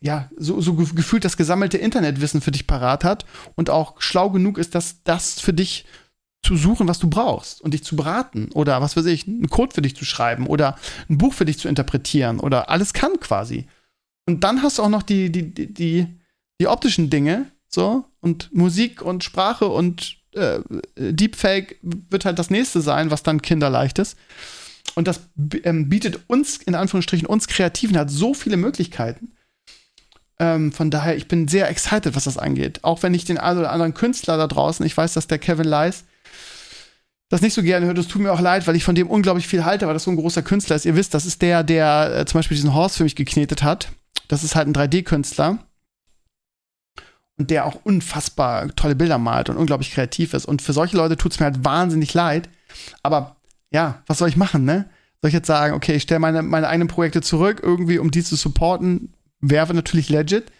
Speaker 2: ja, so, so gefühlt das gesammelte Internetwissen für dich parat hat und auch schlau genug ist, dass das für dich zu suchen, was du brauchst und dich zu beraten oder was weiß ich, einen Code für dich zu schreiben oder ein Buch für dich zu interpretieren oder alles kann quasi. Und dann hast du auch noch die, die, die, die, die optischen Dinge, so, und Musik und Sprache und äh, Deepfake wird halt das nächste sein, was dann kinderleicht ist. Und das ähm, bietet uns, in Anführungsstrichen, uns Kreativen halt so viele Möglichkeiten. Ähm, von daher, ich bin sehr excited, was das angeht. Auch wenn ich den einen oder anderen Künstler da draußen, ich weiß, dass der Kevin Leis das nicht so gerne hört. Es tut mir auch leid, weil ich von dem unglaublich viel halte, weil das so ein großer Künstler ist. Ihr wisst, das ist der, der äh, zum Beispiel diesen Horst für mich geknetet hat. Das ist halt ein 3D-Künstler. Und der auch unfassbar tolle Bilder malt und unglaublich kreativ ist. Und für solche Leute tut es mir halt wahnsinnig leid. Aber ja, was soll ich machen, ne? Soll ich jetzt sagen, okay, ich stelle meine, meine eigenen Projekte zurück, irgendwie, um die zu supporten? wäre natürlich legit,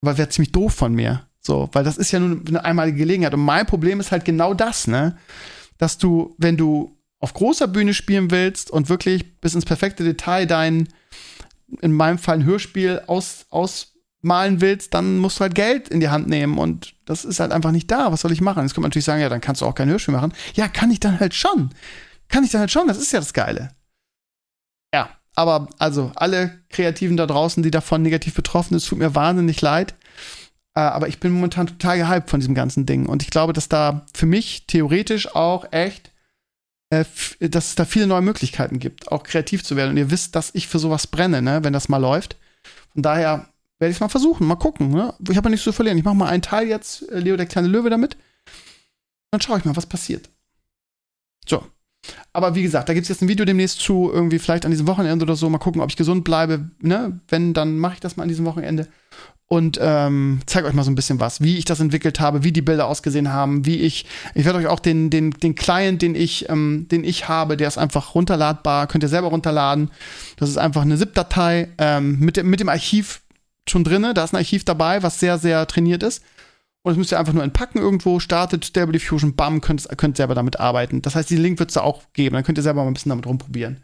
Speaker 2: aber wäre ziemlich doof von mir. So, weil das ist ja nur eine einmalige Gelegenheit. Und mein Problem ist halt genau das, ne? Dass du, wenn du auf großer Bühne spielen willst und wirklich bis ins perfekte Detail dein, in meinem Fall ein Hörspiel aus, ausmalen willst, dann musst du halt Geld in die Hand nehmen und das ist halt einfach nicht da. Was soll ich machen? Jetzt kann man natürlich sagen, ja, dann kannst du auch kein Hörspiel machen. Ja, kann ich dann halt schon. Kann ich dann halt schon, das ist ja das Geile. Ja, aber also alle Kreativen da draußen, die davon negativ betroffen sind, tut mir wahnsinnig leid. Äh, aber ich bin momentan total gehypt von diesem ganzen Ding. Und ich glaube, dass da für mich theoretisch auch echt, äh, dass es da viele neue Möglichkeiten gibt, auch kreativ zu werden. Und ihr wisst, dass ich für sowas brenne, ne, wenn das mal läuft. Von daher werde ich es mal versuchen, mal gucken. Ne? Ich habe ja nichts zu verlieren. Ich mache mal einen Teil jetzt, äh, Leo der kleine Löwe damit. Dann schaue ich mal, was passiert. So, aber wie gesagt, da gibt es jetzt ein Video demnächst zu, irgendwie vielleicht an diesem Wochenende oder so. Mal gucken, ob ich gesund bleibe. Ne? Wenn, dann mache ich das mal an diesem Wochenende. Und ähm, zeige euch mal so ein bisschen was, wie ich das entwickelt habe, wie die Bilder ausgesehen haben, wie ich. Ich werde euch auch den, den, den Client, den ich, ähm, den ich habe, der ist einfach runterladbar, könnt ihr selber runterladen. Das ist einfach eine ZIP-Datei ähm, mit, mit dem Archiv schon drin. Da ist ein Archiv dabei, was sehr, sehr trainiert ist. Und das müsst ihr einfach nur entpacken irgendwo, startet Stable Diffusion, bam, könnt, könnt selber damit arbeiten. Das heißt, diesen Link wird es da auch geben, dann könnt ihr selber mal ein bisschen damit rumprobieren.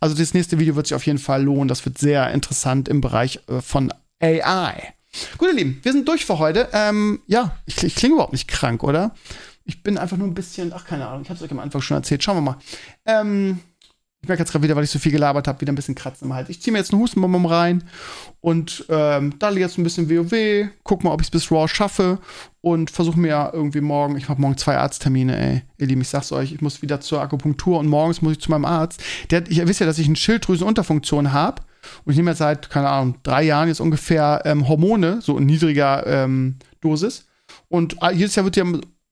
Speaker 2: Also das nächste Video wird sich auf jeden Fall lohnen. Das wird sehr interessant im Bereich äh, von AI. Gut, ihr Lieben, wir sind durch für heute. Ähm, ja, ich, ich klinge überhaupt nicht krank, oder? Ich bin einfach nur ein bisschen, ach, keine Ahnung, ich habe es euch am Anfang schon erzählt. Schauen wir mal. Ähm, ich merke jetzt gerade wieder, weil ich so viel gelabert habe, wieder ein bisschen Kratzen im Hals. Ich ziehe mir jetzt einen Hustenbonbon rein und ähm, da jetzt ein bisschen WoW, guck mal, ob ich es bis Raw schaffe und versuche mir irgendwie morgen, ich habe morgen zwei Arzttermine, ey. Ihr Lieben, ich sag's euch, ich muss wieder zur Akupunktur und morgens muss ich zu meinem Arzt. Der, ich wisst ja, dass ich eine Schilddrüsenunterfunktion habe und ich nehme jetzt seit, keine Ahnung, drei Jahren jetzt ungefähr ähm, Hormone, so in niedriger ähm, Dosis. Und äh, jedes Jahr wird ja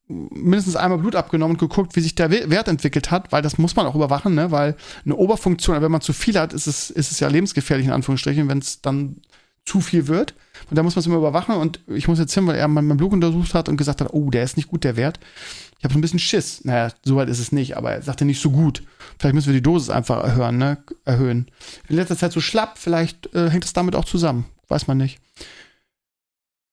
Speaker 2: mindestens einmal Blut abgenommen und geguckt, wie sich der Wert entwickelt hat, weil das muss man auch überwachen, ne? weil eine Oberfunktion, wenn man zu viel hat, ist es, ist es ja lebensgefährlich in Anführungsstrichen, wenn es dann zu viel wird. Und da muss man es immer überwachen. Und ich muss jetzt hin, weil er mein Blut untersucht hat und gesagt hat, oh, der ist nicht gut, der Wert. Ich habe so ein bisschen Schiss. Naja, so weit ist es nicht, aber er sagte nicht so gut. Vielleicht müssen wir die Dosis einfach erhöhen, ne? erhöhen. In letzter Zeit so schlapp, vielleicht äh, hängt es damit auch zusammen. Weiß man nicht.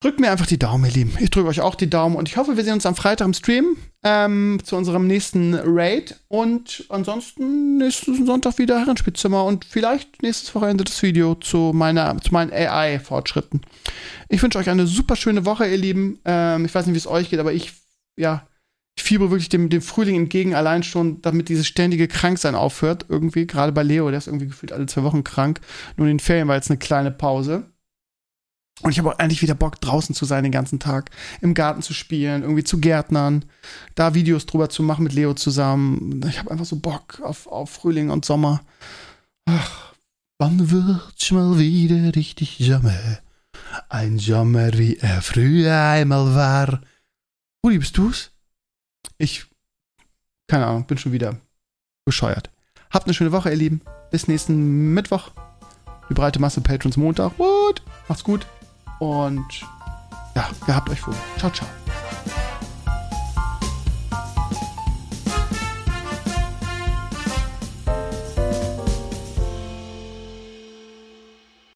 Speaker 2: Drückt mir einfach die Daumen, ihr Lieben. Ich drücke euch auch die Daumen und ich hoffe, wir sehen uns am Freitag im Stream ähm, zu unserem nächsten Raid. Und ansonsten nächsten Sonntag wieder Herrenspielzimmer und vielleicht nächstes Wochenende das Video zu, meiner, zu meinen AI-Fortschritten. Ich wünsche euch eine super schöne Woche, ihr Lieben. Ähm, ich weiß nicht, wie es euch geht, aber ich, ja, ich fiebere wirklich dem, dem Frühling entgegen, allein schon, damit dieses ständige Kranksein aufhört. Irgendwie, gerade bei Leo, der ist irgendwie gefühlt alle zwei Wochen krank. Nur in den Ferien war jetzt eine kleine Pause. Und ich habe auch eigentlich wieder Bock, draußen zu sein den ganzen Tag, im Garten zu spielen, irgendwie zu gärtnern, da Videos drüber zu machen mit Leo zusammen. Ich habe einfach so Bock auf, auf Frühling und Sommer. Ach, wann wird's mal wieder richtig Sommer? Ein Sommer, wie er früher einmal war. Rudi, bist du's? Ich, keine Ahnung, bin schon wieder bescheuert. Habt eine schöne Woche, ihr Lieben. Bis nächsten Mittwoch. Die breite Masse Patrons Montag. What? Macht's gut. Und ja, gehabt euch wohl. Ciao, ciao.